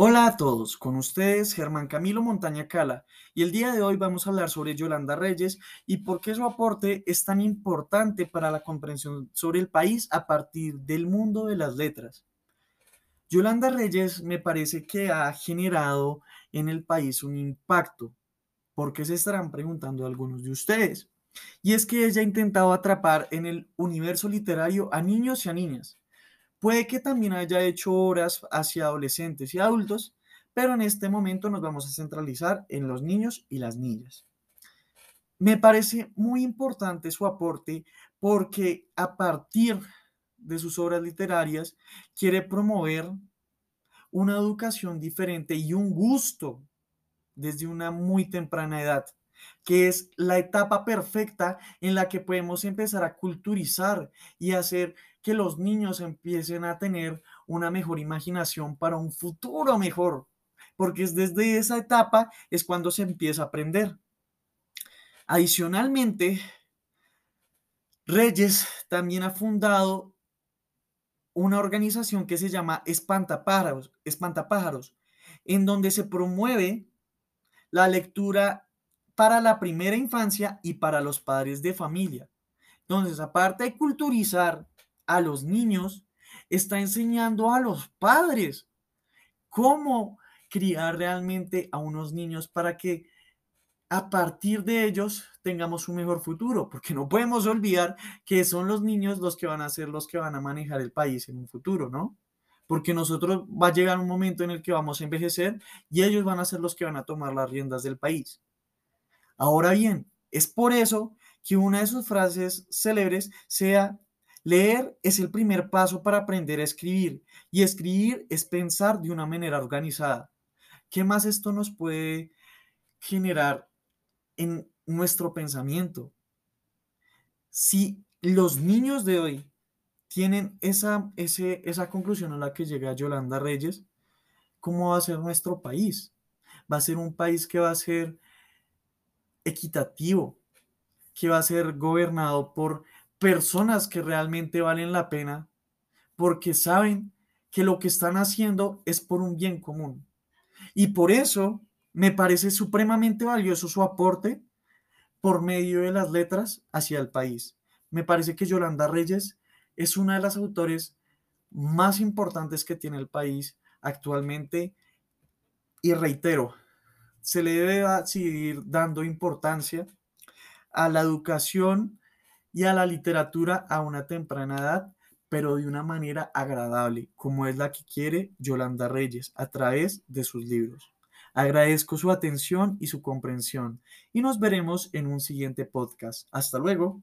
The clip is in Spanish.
Hola a todos, con ustedes Germán Camilo Montaña Cala y el día de hoy vamos a hablar sobre Yolanda Reyes y por qué su aporte es tan importante para la comprensión sobre el país a partir del mundo de las letras. Yolanda Reyes me parece que ha generado en el país un impacto, porque se estarán preguntando algunos de ustedes. Y es que ella ha intentado atrapar en el universo literario a niños y a niñas Puede que también haya hecho horas hacia adolescentes y adultos, pero en este momento nos vamos a centralizar en los niños y las niñas. Me parece muy importante su aporte porque a partir de sus obras literarias quiere promover una educación diferente y un gusto desde una muy temprana edad, que es la etapa perfecta en la que podemos empezar a culturizar y hacer que los niños empiecen a tener una mejor imaginación para un futuro mejor, porque es desde esa etapa es cuando se empieza a aprender. Adicionalmente, Reyes también ha fundado una organización que se llama Espantapájaros, Espantapájaros, en donde se promueve la lectura para la primera infancia y para los padres de familia. Entonces, aparte de culturizar a los niños, está enseñando a los padres cómo criar realmente a unos niños para que a partir de ellos tengamos un mejor futuro, porque no podemos olvidar que son los niños los que van a ser los que van a manejar el país en un futuro, ¿no? Porque nosotros va a llegar un momento en el que vamos a envejecer y ellos van a ser los que van a tomar las riendas del país. Ahora bien, es por eso que una de sus frases célebres sea Leer es el primer paso para aprender a escribir y escribir es pensar de una manera organizada. ¿Qué más esto nos puede generar en nuestro pensamiento? Si los niños de hoy tienen esa, esa conclusión a la que llega Yolanda Reyes, ¿cómo va a ser nuestro país? Va a ser un país que va a ser equitativo, que va a ser gobernado por personas que realmente valen la pena porque saben que lo que están haciendo es por un bien común. Y por eso me parece supremamente valioso su aporte por medio de las letras hacia el país. Me parece que Yolanda Reyes es una de las autores más importantes que tiene el país actualmente y reitero, se le debe seguir dando importancia a la educación y a la literatura a una temprana edad, pero de una manera agradable, como es la que quiere Yolanda Reyes a través de sus libros. Agradezco su atención y su comprensión y nos veremos en un siguiente podcast. Hasta luego.